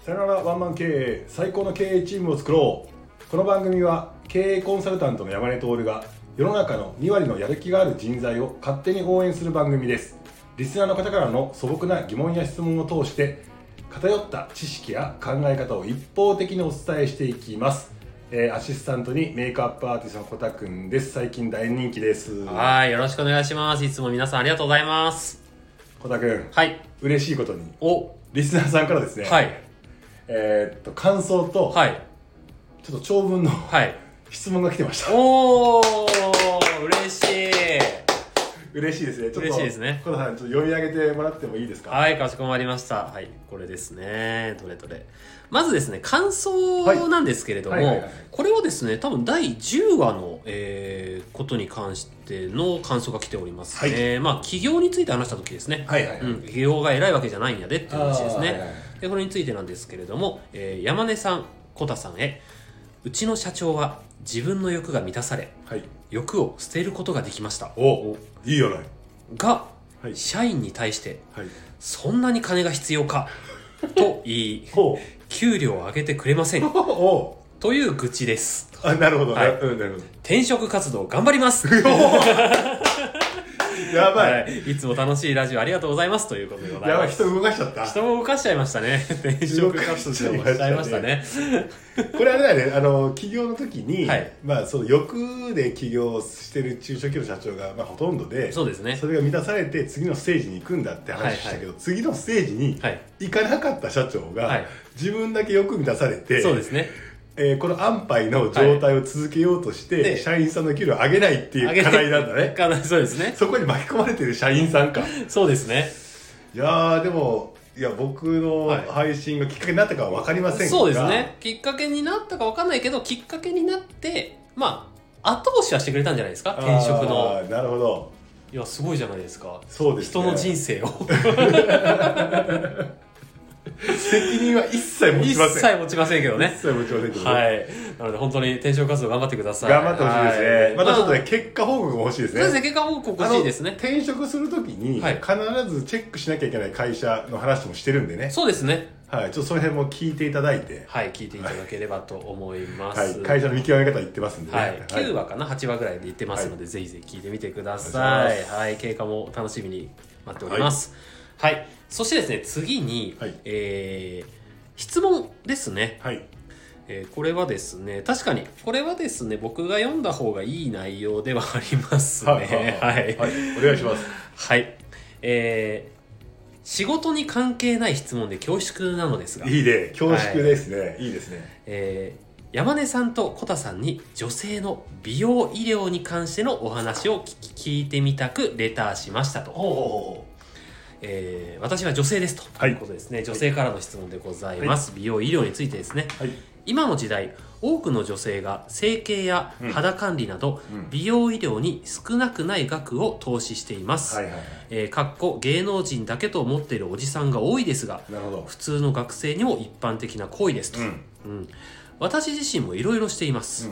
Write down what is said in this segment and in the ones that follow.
さよならワンマン経営最高の経営チームを作ろうこの番組は経営コンサルタントの山根徹が世の中の2割のやる気がある人材を勝手に応援する番組ですリスナーの方からの素朴な疑問や質問を通して偏った知識や考え方を一方的にお伝えしていきます、えーアシスタントにメイクアップアーティストのコタくんです最近大人気ですはい、よろしくお願いします。いつも皆さんありがとうございます。コタくんはい。嬉しいことにお、リスナーさんからですね、はい。えーっと感想と、はい。ちょっと長文のはい。質問が来てましたおー、嬉しい。嬉しいですねちょっと嬉しいですねコタさんちょっと読み上げてもらってもいいですか？はい、かしこまりました。はい、これですね。どれどれ。まずですね、感想なんですけれども、はいはいはいはいこれはですね、多分第10話の、えーことに関しての感想が来ておりますね。まあ、企業について話した時ですね。はいはいはい、うん、企業が偉いわけじゃないんやでっていう話ですね。でこれについてなんですけれども、えー山根さん、小田さんへ、うちの社長は自分の欲が満たされ、はい。欲を捨てることができました。おいいよない。が、はい。社員に対して、はい。そんなに金が必要か と言い、ほ給料を上げてくれません。という愚痴です。あなるほど、はい。なうんなるほ転職活動頑張ります。ど やばい、はい、いつも楽しいラジオありがとうございますということでございます。やばい。人動かしちゃった。人も動かしちゃいましたね。転職活動もしちゃいましたね。これあれだよね。あの起業の時に、はい。まあその欲で起業してる中小企業の社長が、まあ、ほとんどでそうですね。それが満たされて次のステージに行くんだって話したけど、次のステージにはい。行かなかった社長が、はい。自分だけ欲満たされてそうですね。えーこの安牌の状態を続けようとして、で社員さんの給料を上げないっていう課題なんだね課題そうですね。そこに巻き込まれてる社員さんかそうですね。いやーでもいや僕のはい配信がきっかけになったかは分かりませんが、そうですね。きっかけになったかわかんないけど、きっかけになって、まあ、後押しはしてくれたんじゃないですか？転職の。なるほどいや、すごいじゃないですか。そうですね人の人生を 責任は一切持一ちません。切持ちませんけどね。一。切持ちませんけど、はい。なので本当に転職活動頑張ってください。頑張ってほしいですね、はい。またちょっとね、まあ結果報告も欲しいですね。そうですね、結果報告欲しいですね。転職するときに、はい。必ずチェックしなきゃいけない会社の話もしてるんでね、そうですね。はい、ちょっとその辺も聞いていただいて、はい、聞いていただければと思います。はい、会社の見極め方言ってますんでね、はい、9話かな、8話ぐらいで言ってますので、ぜひぜひ聞いてみてください。はい、経過も楽しみに待っております。はい、そしてですね、次に、はい。えー質問ですね。はい、えーこれはですね、確かに、これはですね、僕が読んだ方がいい内容ではありますね。はい、はい、はい、お願いします。はい。えー仕事に関係ない質問で恐縮なのですが、いいね、恐縮ですね、い、いですね。えー山根さんとコタさんに女性の美容医療に関してのお話を聞き聞いてみたくレターしましたと、えー私は女性ですと、はい。いうことですね。女性からの質問でございます、美容医療についてですね。うはい、今の時代多くの女性が整形や肌管理など、うん。美容医療に少なくない額を投資しています、はい、はい、はい。えーかっこ芸能人だけと思っているおじさんが多いですが。普通の学生にも一般的な行為ですと、うん、うん、私自身もいろいろしています、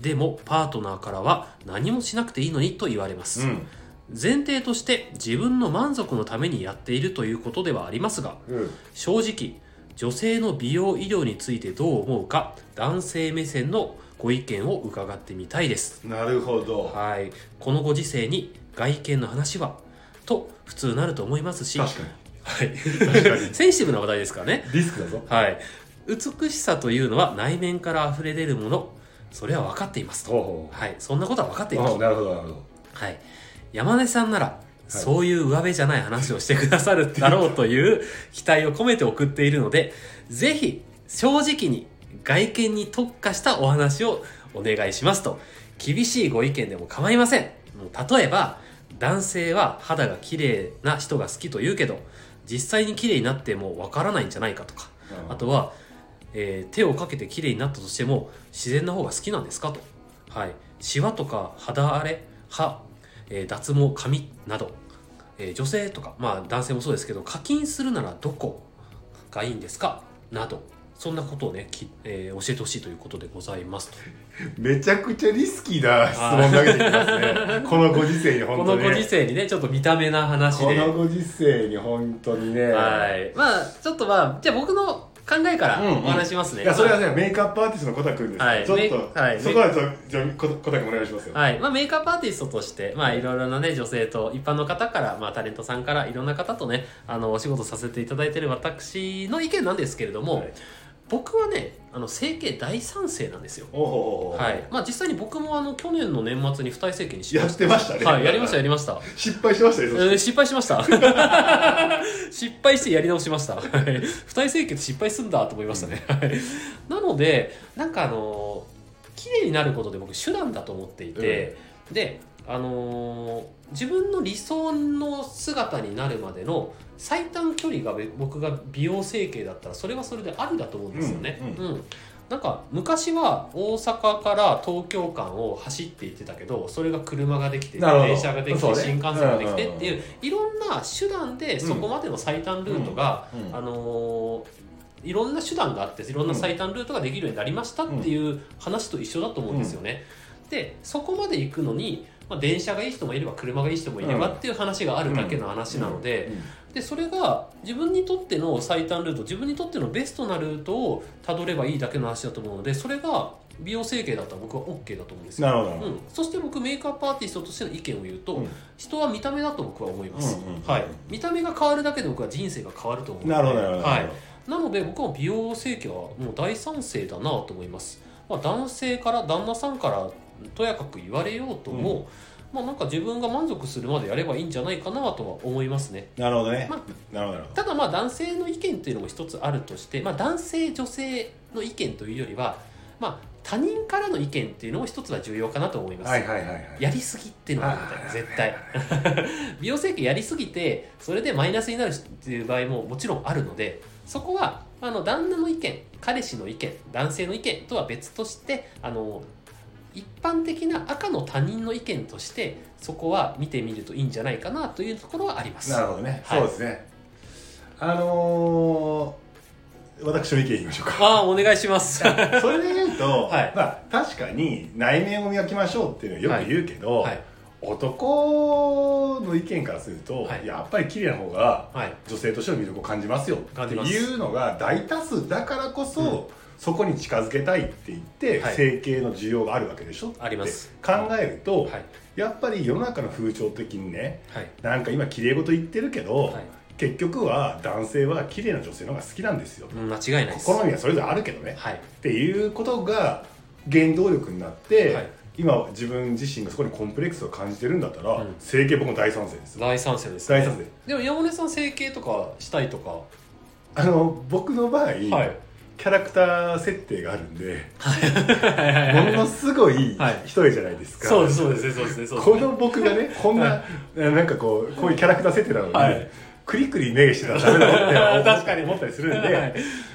でもパートナーからは何もしなくていいのにと言われます、うん、前提として自分の満足のためにやっているということではありますがうん、正直女性の美容医療についてどう思うか男性目線のご意見を伺ってみたいですなるほど。はいこのご時世に外見の話はと普通なると思いますし、は確かい、に、確かに。センシティブな話題ですからねリスクだぞ。はい。美しさというのは内面から溢れ出るもの。それは分かっていますと。はい。そんなことは分かっていう。ますあ。なるほど、なるほど。はい。山根さんなら、そういう上辺じゃない話をしてくださるだろうという 期待を込めて送っているので、ぜひ、正直に外見に特化したお話をお願いしますと。厳しいご意見でも構いません。もう例えば、男性は肌が綺麗な人が好きと言うけど、実際に綺麗になってもわからないんじゃないかとか、うん。あとは、えー手をかけて綺麗になったとしても自然な方が好きなんですかと、はい、シワとか肌荒れ？歯、えー脱毛髪など、えー女性とか、まあ、男性もそうですけど課金するならどこがいいんですか？などそんなことをね、きえー教えてほしいということでございますとめちゃくちゃリスキーな質問投げてきますね。このご時世にこ本当に、ね。のご時世にねちょっと見た目な話でこのご時世に本当にね。はい。まあ、ちょっとまあ、じゃあ僕の考えからうんうん。お話しますね、いやそれはねメイクアップアーティストのコタくんです。はい。ちょっと、はい。そこはじゃあココタくんお願いしますよ、はい。まあ、メイクアップアーティストとして、まあ、いろいろなね、女性と、一般の方から、まあ、タレントさんから、いろんな方とね、あの、お仕事させていただいている私の意見なんですけれども、はい僕はね、あの、整形大賛成なんですよ。はい。まあ、実際に僕も、あの、去年の年末に二重整形にしましやってましたね。た。はい、やりました、やりました。失敗しましたねそして。えー失敗しました。失敗してやり直しました。はい。二重整形って失敗すんだと思いましたね、はい。なのでなんかあのー綺麗になることで僕手段だと思っていて、であのー自分の理想の姿になるまでの最短距離がべ僕が美容整形だったらそれはそれでありだと思うんですよね、うんうん。なんか昔は大阪から東京間を走って行ってたけどそれが車ができて電車ができて、ね。新幹線ができてうんうんうんっていういろんな手段でそこまでの最短ルートが、うん。うん。あのーいろんな手段があっていろんな最短ルートができるようになりましたっていう話と一緒だと思うんですよね。でそこまで行くのに、まあ、電車がいい人もいれば車がいい人もいればっていう話があるだけの話なので、でそれが自分にとっての最短ルート自分にとってのベストなルートをたどればいいだけの話だと思うのでそれが美容整形だったら僕は OK だと思うんですよ。なるほど。うん、そして僕メイクアップアーティストとしての意見を言うと、うん。人は見た目だと僕は思います、うんうんうん。はい、見た目が変わるだけで僕は人生が変わると思うのでなるほどなるほど、はい、なので僕は美容整形はもう大賛成だなと思います、まあ、男性から旦那さんからとやかく言われようとも、まあなんか自分が満足するまでやればいいんじゃないかなとは思いますね。なるほどね、まなるほどただまあ男性の意見っていうのも一つあるとして、まあ、男性女性の意見というよりはまあ他人からの意見っていうのも一つは重要かなと思います、どはいはいはいはい。やりすぎっていうのがあるみたいな絶対。美容整形やりすぎてそれでマイナスになるっていう場合ももちろんあるのでそこはあの旦那の意見彼氏の意見男性の意見とは別としてあの一般的な赤の他人の意見としてそこは見てみるといいんじゃないかなというところはあります。なるほどね、はい。そうですね。あのー、私の意見言いましょうか。ああお願いします。それで言うと、はい。まあ確かに内面を磨きましょうっていうのはよく言うけど、はい。男の意見からすると、はい。やっぱり綺麗な方がはい。女性としての魅力を感じますよっていうのが大多数だからこそ、うんそこに近づけたいって言って、はい。整形の需要があるわけでしょ？あります。考えると、はい。やっぱり世の中の風潮的にねはい。なんか今綺麗事言ってるけど、はい。結局は男性は綺麗な女性の方が好きなんですよ、うん間違いないです。好みはそれぞれあるけどね、はい。っていうことが原動力になって、はい。今自分自身がそこにコンプレックスを感じてるんだったら、うん。整形僕も大賛成です大賛成です、大賛成。でも山根さん整形とかしたいとか。あの僕の場合、はいキャラクター設定があるんではい。ものすごいはい一重じゃないですか、そうですそうですねそうですねそうです。ねこの僕がねこんな、なんかこうこういうキャラクター設定なのに、はい。クリクリ目してたらダメだろって 確かに思ったりするんで、はい。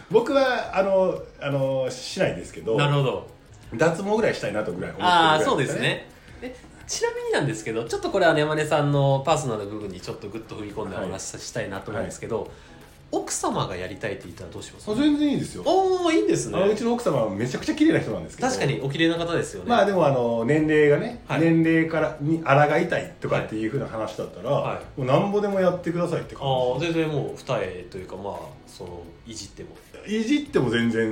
僕はあのあのしないですけどなるほど。脱毛ぐらいしたいなとぐらい思ってるぐああらいそうですね。でちなみになんですけどちょっとこれはね山根さんのパーソナル部分にちょっとグッと踏み込んでお話ししたいなと思うんですけど、奥様がやりたいって言ったらどうします？あ全然いいですよ。おおいいんですね。あのうちの奥様はめちゃくちゃ綺麗な人なんですけど。確かにお綺麗な方ですよねまあでもあの年齢がね、はい。年齢からに抗いたいとかっていうふうな話だったら、はもうなんぼでもやってくださいって感ああ全然もう二重というかまあそのいじっても。じいじっても全然いい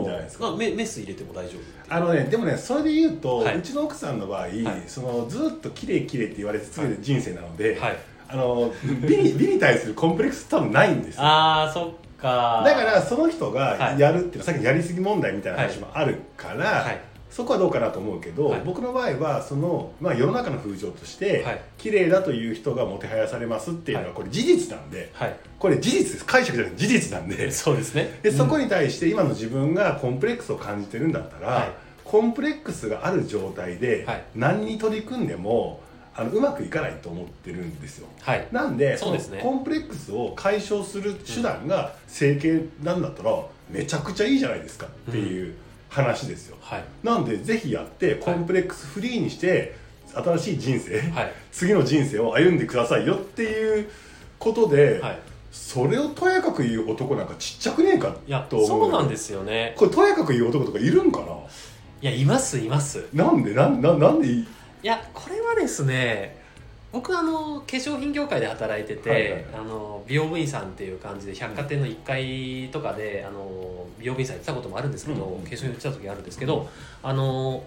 んじゃないですか。まあメメス入れても大丈夫あのねでもねそれで言うと、はい。うちの奥さんの場合、い。そのずっと綺麗綺麗って言われ続ける人生なので、はいあの美に美に対するコンプレックス多分ないんですよ。ああそっか。だからその人がはい。やるっていうのはさっきのやりすぎ問題みたいな話もあるから、はい。そこはどうかなと思うけど、はい。僕の場合はその、まあ、世の中の風潮として、はい。綺麗だという人がもてはやされますっていうのははい。これ事実なんで、はい。これ事実です。解釈じゃなくて事実なんでそうですね。でそこに対して今の自分がコンプレックスを感じてるんだったら、はい。コンプレックスがある状態ではい。何に取り組んでもあのうまくいかないと思ってるんですよ。はい。なんでそうですね。のコンプレックスを解消する手段が整形なんだったらめちゃくちゃいいじゃないですかっていう話ですよ、はい。なんでぜひやってコンプレックスフリーにして新しい人生、はい。次の人生を歩んでくださいよっていうことで、はい。それをとやかく言う男なんかちっちゃくねえかいやそうなんですすよね。これとやかく言う男とかいるんかいやいますいます。ななんで？なんななんでいいいやこれはですね僕あの化粧品業界で働いてて、はいはい。はいあの美容部員さんっていう感じで百貨店の1階とかで、あの美容部員さんやってたこともあるんですけど、うんうん化粧品売ってた時あるんですけど、あの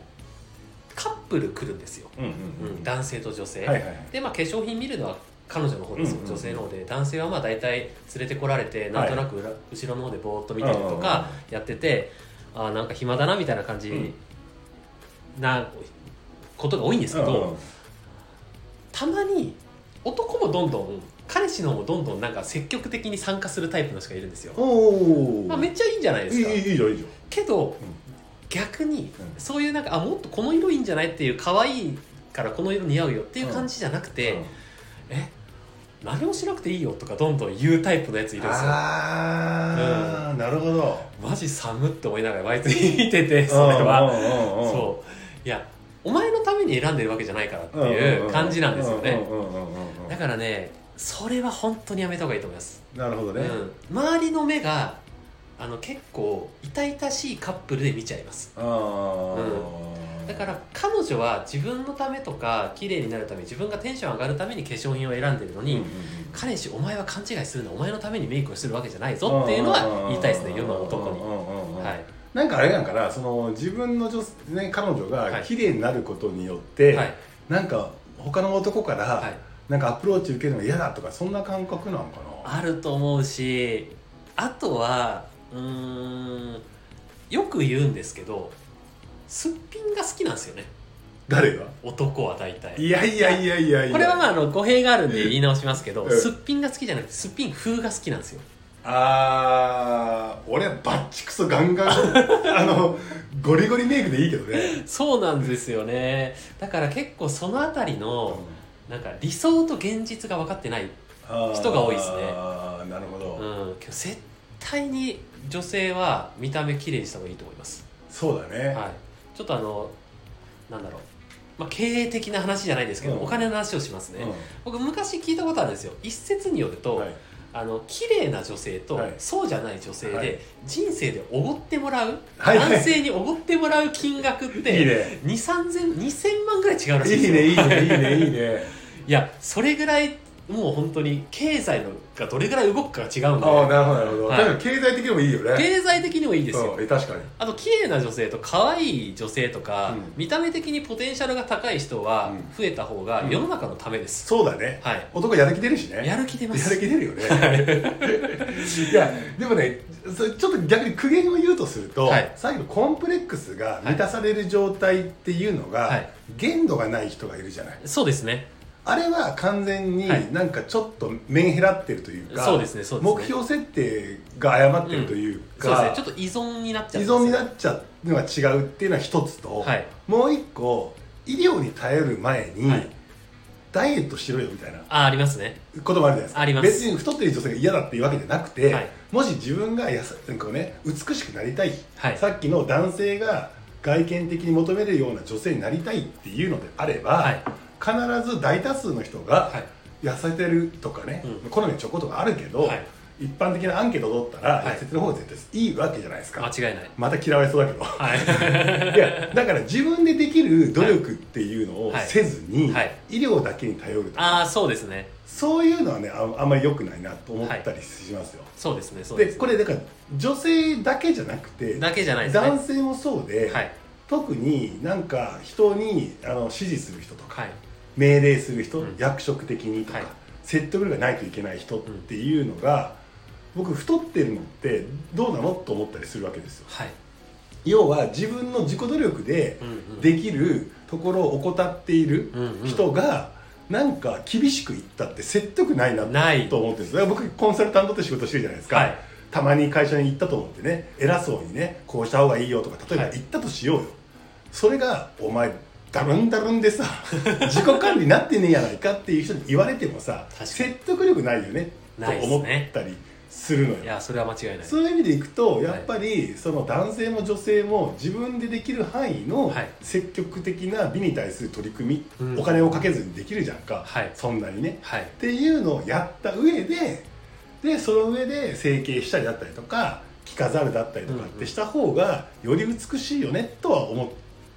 カップル来るんですよ、うんうんうん。男性と女性、はいはいはい。で、まあ、化粧品見るのは彼女の方ですよ、うんうんうん女性の方で。男性はまあ大体連れてこられてなんとなく裏、後ろの方でぼーっと見たりとかやってて、あーなんか暇だなみたいな感じなことが多いんですけど、うんうん。たまに男もどんどん彼氏の方もどんどんなんか積極的に参加するタイプの人がいるんですよ、まあ、めっちゃいいんじゃないですか。いいじゃんいいじけど、逆にうん。そういうなんかあもっとこの色いいんじゃないっていう可愛いからこの色似合うよっていう感じじゃなくて、ゃん、え何もしなくていいよとかどんどん言うタイプのやついるんですよああ、なるほど。マジ寒って思いながら毎日見ててそれは。うんうんうんうんそう。いやお前のために選んでるわけじゃないからっていう感じなんですよね。うんうんうんうんうんだからねそれは本当にやめた方がいいと思います、なるほどね、うん、周りの目があの結構痛々しいカップルで見ちゃいます。ああ、だから彼女は自分のためとか綺麗になるため自分がテンション上がるために化粧品を選んでるのに、うんうんうん。彼氏お前は勘違いするのお前のためにメイクをするわけじゃないぞっていうのは言いたいですね世の男に。うんうんうんうん。はいなんかあれなんかなその自分の女、ね、彼女はい。が綺麗になることによって、はい。なんか他の男から、はい。なんかアプローチ受けるのが嫌だとかそんな感覚なのかな？あると思うしあとはうーんよく言うんですけどすっぴんが好きなんですよね。誰が？男は大体。いやいやいやいやいや。これはまああの語弊があるんで言い直しますけど、うん。すっぴんが好きじゃなくてすっぴん風が好きなんですよあー俺はバッチクソガンガン。あのゴリゴリメイクでいいけどね、そうなんですよね。だから結構そのあたりのなんか理想と現実が分かってない、人が多いですね。あーなるほど、うん、絶対に女性は見た目綺麗にした方がいいと思います。そうだね、はい、ちょっとあのなんだろう、まあ、経営的な話じゃないですけど、うん。お金の話をしますね、うん。僕昔聞いたことあるんですよ。一説によると、はいあの綺麗な女性と、はい。そうじゃない女性で、はい。人生でおごってもらう、はい。はい男性におごってもらう金額っていい。ね2 3 0 2000万ぐらい違うらしいいいですよ。ねいいねいいねいいね。いやそれぐらいもう本当に経済のがどれぐらい動くかが違うんでああなるほどなるほど、はい。だから経済的にもいいよね。経済的にもいいですよ、うん、確かに。あと綺麗な女性と可愛い女性とか、うん。見た目的にポテンシャルが高い人はうん。増えた方がうん。世の中のためです、そうだね。はい。男やる気出るしね。やる気出ます。やる気出るよね。い。やでもねそれちょっと逆に苦言を言うとすると、はい。さっきのコンプレックスが満たされる状態っていうのが、はい。限度がない人がいるじゃない。そうですねあれは完全にはい。なんかちょっとメンヘラってるというか、そうですねそうですね。目標設定が誤ってるというそうですか、ね。ちょっと依存になっちゃ依うんですよ存になっちゃうのが違うっていうのは一つと、はい。もう一個医療に頼る前に、はい。ダイエットしろよみたいなあありますね。こともあるじゃないですか。あります。別に太ってる女性が嫌だっていうわけじゃなくて、はい。もし自分がやさなんかね美しくなりたい、はい。さっきの男性が外見的に求めるような女性になりたいっていうのであれば、はい必ず大多数の人がはい。痩せてるとかね、うん。好みのちょことがあるけど、はい。一般的なアンケートを取ったら、はい。痩せてる方が絶対いいわけじゃないですか。間違いない。また嫌われそうだけど。はい。いやだから自分でできる努力っていうのをはい。せずに、はい。医療だけに頼るとか、ああそうですね。そういうのはねああんまり良くないなと思ったりしますよ、そうですねそうでですこれだから女性だけじゃなくてだけじゃないですね。男性もそうで、はい。特になんか人にあの指示する人とか、はい命令する人、うん役職的にとか、はい。説得力がないといけない人っていうのが、僕太ってるのってどうなのと思ったりするわけですよ。はい。要は自分の自己努力でできるところを怠っている人がなんか厳しく言ったって説得ないなない。と思ってるんです。だから僕コンサルタントって仕事してるじゃないですか、はい。たまに会社に行ったと思ってね偉そうにねこうした方がいいよとか例えばはい。言ったとしようよ、それがお前ダルンダルンでさ 自己管理なってねえやないかっていう人に言われてもさ説得力ないよねと思ったりするのよ。いやそれは間違いない。そういう意味でいくとやっぱりその男性も女性も自分でできる範囲のはい。積極的な美に対する取り組み、うん。お金をかけずにできるじゃんか、はい。そんなにね。はい。っていうのをやった上ででその上で整形したりだったりとか着飾るだったりとかってした方がより美しいよねとは思っ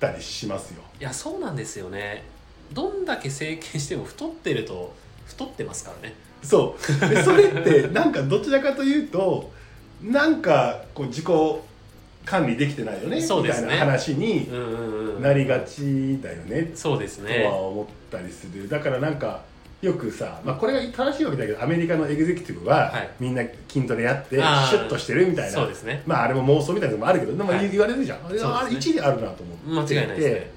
たりしますよ。いやそうなんですよね。どんだけ整形しても太ってると太ってますからね。そう。でそれって なんかどちらかというとなんかこう自己管理できてないよねね。みたいな話になりがちだよねそうですとねは思ったりする。だからなんかよくさ、まあ、これが正しいわけだけどアメリカのエグゼクティブは、はい。みんな筋トレやってシュッとしてるみたいなそうですね。まああれも妄想みたいなのもあるけどでもはい。言われるじゃん、あれそうですね。あれ一理あるなと思って。間違いないですね、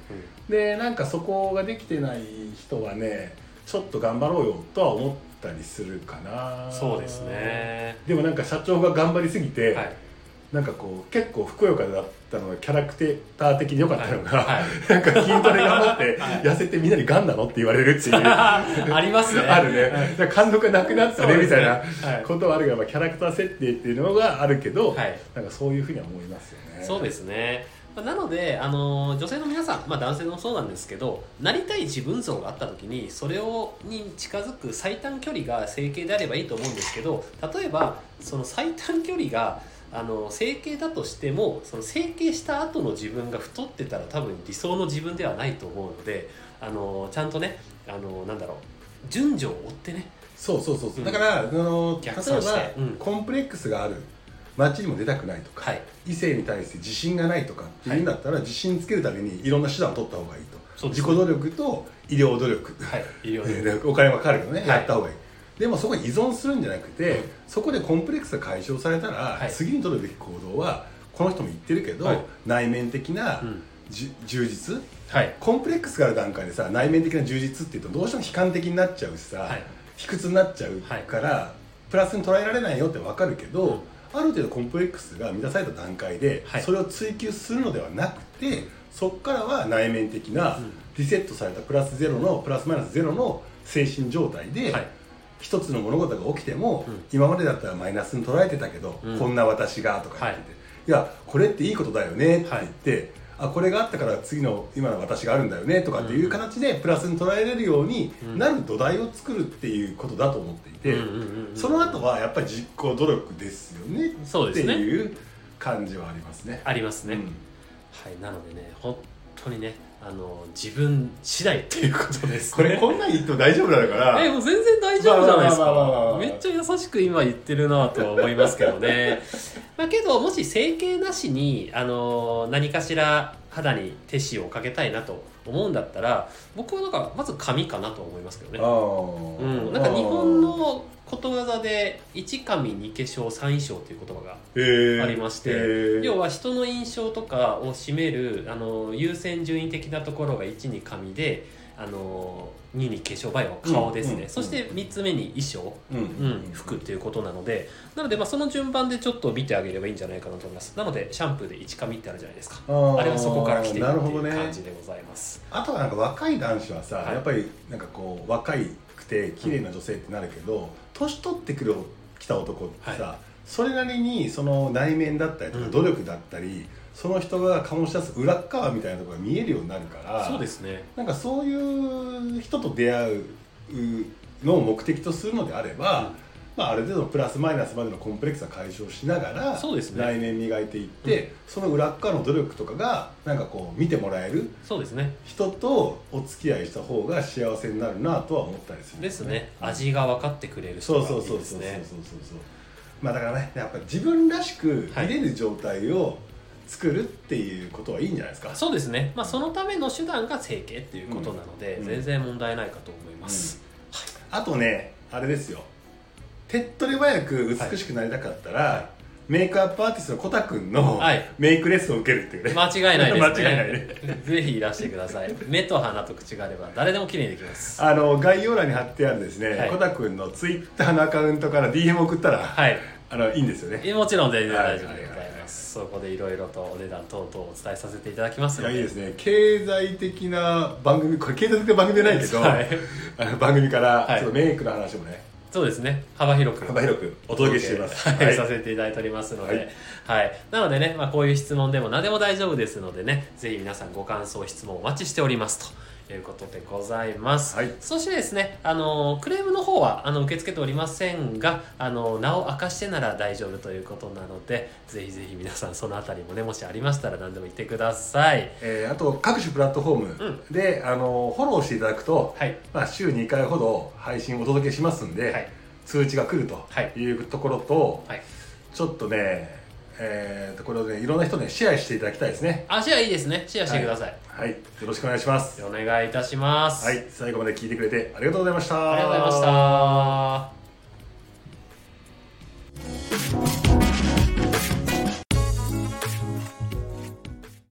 でなんかそこができてない人はねちょっと頑張ろうよとは思ったりするかな。そうですね。でもなんか社長が頑張りすぎて、はいなんかこう結構ふくよかだったのがキャラクター的に良かったのが、はいはい。なんか筋トレ頑張ってはい。痩せてみんなにガンなのって言われるっていう。ありますね。あるね、だから貫禄がなくなったね。みたいなはい。ことはあるが、まあ、キャラクター設定っていうのがあるけど、はい。なんかそういうふうには思いますよね。そうですね。まあなので、あの女性の皆さん、まあ、男性もそうなんですけどなりたい自分像があった時にそれをに近づく最短距離が整形であればいいと思うんですけど例えばその最短距離があの整形だとしてもその整形した後の自分が太ってたら多分理想の自分ではないと思うのであのちゃんとねあのなんだろう順序を追ってね。そうそうそうそう、うん。だからあの例えば、うん。コンプレックスがある。街にも出たくないとか、はい。異性に対して自信がないとかっていうんだったら、自信つけるためにいろんな手段を取った方がいいと。そうです自己努力と医療努力、はい。医療えー お金はかかるけどね、はい。やった方がいいでもそこに依存するんじゃなくて、そこでコンプレックスが解消されたら、はい。次に取るべき行動はこの人も言ってるけど、はい。内面的な、うん。充実？はい。コンプレックスがある段階でさ内面的な充実っていうとどうしても悲観的になっちゃうしさ、はい。卑屈になっちゃうから、プラスに捉えられないよって分かるけど、うん。ある程度コンプレックスが満たされた段階で、はい。それを追求するのではなくてそこからは内面的なうん。リセットされたプラスゼロのプラスマイナスゼロの精神状態で、はい一つの物事が起きても、うん。今までだったらマイナスに捉えてたけど、うん。こんな私がとか言ってて、い、やこれっていいことだよねって言って、あこれがあったから次の今の私があるんだよねとかっていう形でプラスに捉えれるようになる土台を作るっていうことだと思っていて、その後はやっぱり実行努力ですよねっていう感じはありますね。ありますね、うん。はい、なのでね、本当にね、あの自分次第っていうことです、ね。これこんなん言っても大丈夫なのかな？え、もう全然大丈夫じゃないです。かめっちゃ優しく今言ってるなとは思いますけどね。まあけど、もし整形なしに、あの何かしら肌に手塩をかけたいなと思うんだったら、僕はなんか、まず髪かなと思いますけどね。うん、なんか日本のことわざで1髪2化粧3衣装っていう言葉がありましてへー。要は人の印象とかを占めるあの優先順位的なところが1に髪であの2に化粧場合は顔ですね、うん。うんそして3つ目に衣装、うん。うん、服っていうことなので。なのでまあその順番でちょっと見てあげればいいんじゃないかなと思います。なのでシャンプーで1髪ってあるじゃないですか。あれはそこから来てるっていうなるほどね感じでございます、あとはなんか若い男子はさ、はい。やっぱりなんかこう若いくて綺麗な女性ってなるけど、年取ってくるきた男ってさ、はそれなりにその内面だったりとかうん。努力だったり、その人が醸し出す裏っ側みたいなところが見えるようになるからそうですね。なんかそういう人と出会うのを目的とするのであれば、まあ、ある程度のプラスマイナスまでのコンプレックスは解消しながらそうですね。内面磨いていって、その裏っ側の努力とかがなんかこう見てもらえるそうですね。人とお付き合いした方が幸せになるなとは思ったりするんですね。味が分かってくれる人そうがいいそうそうそうそうそう。そうまあだからねやっぱり自分らしくはい。入れる状態を作るっていうことはいいんじゃないですか、そうですね、まあ、そのための手段が整形っていうことなので、うん。全然問題ないかと思います、あとねあれですよ。手っ取り早く美しくなりたかったら、メイクアップアーティストのコタくんのはい。メイクレッスンを受けるっていうね、間違いないですね。間違いないね。ぜひいらしてください。目と鼻と口があれば誰でも綺麗にできます。あの概要欄に貼ってあるですね、はい。コタくんのツイッターのアカウントから DM 送ったら、はい。あのいいんですよね。えもちろん全然大丈夫はい。ですそこでいろいろとお値段等々お伝えさせていただきますので。いやいいですね。経済的な番組これ経済的な番組じゃないけど、はい。あの番組から、はい。ちょっとメイクの話もね。そうですね。幅広く幅広くお届けしています。はい。はいさせていただいておりますので、ははい。いなのでね、まあ、こういう質問でも何でも大丈夫ですのでねぜひ皆さんご感想質問お待ちしておりますいうことでございます。はいそしてですね、あの、クレームの方は、あの、受け付けておりませんが、あの、名を明かしてなら大丈夫ということなので、ぜひぜひ皆さんそのあたりもね、もしありましたら何でも言ってください。えーあと各種プラットフォームで、あのフォローしていただくと、はい。まあ、週2回ほど配信をお届けしますんで、はい。通知が来るとはいいうところと、はい。ちょっとね、えーとこれをねいろんな人ねシェアしていただきたいですねあ、シェアいいですね。シェアしてください。はい、よろしくお願いします。お願いいたします。はい、最後まで聞いてくれてありがとうございました。ありがとうございました。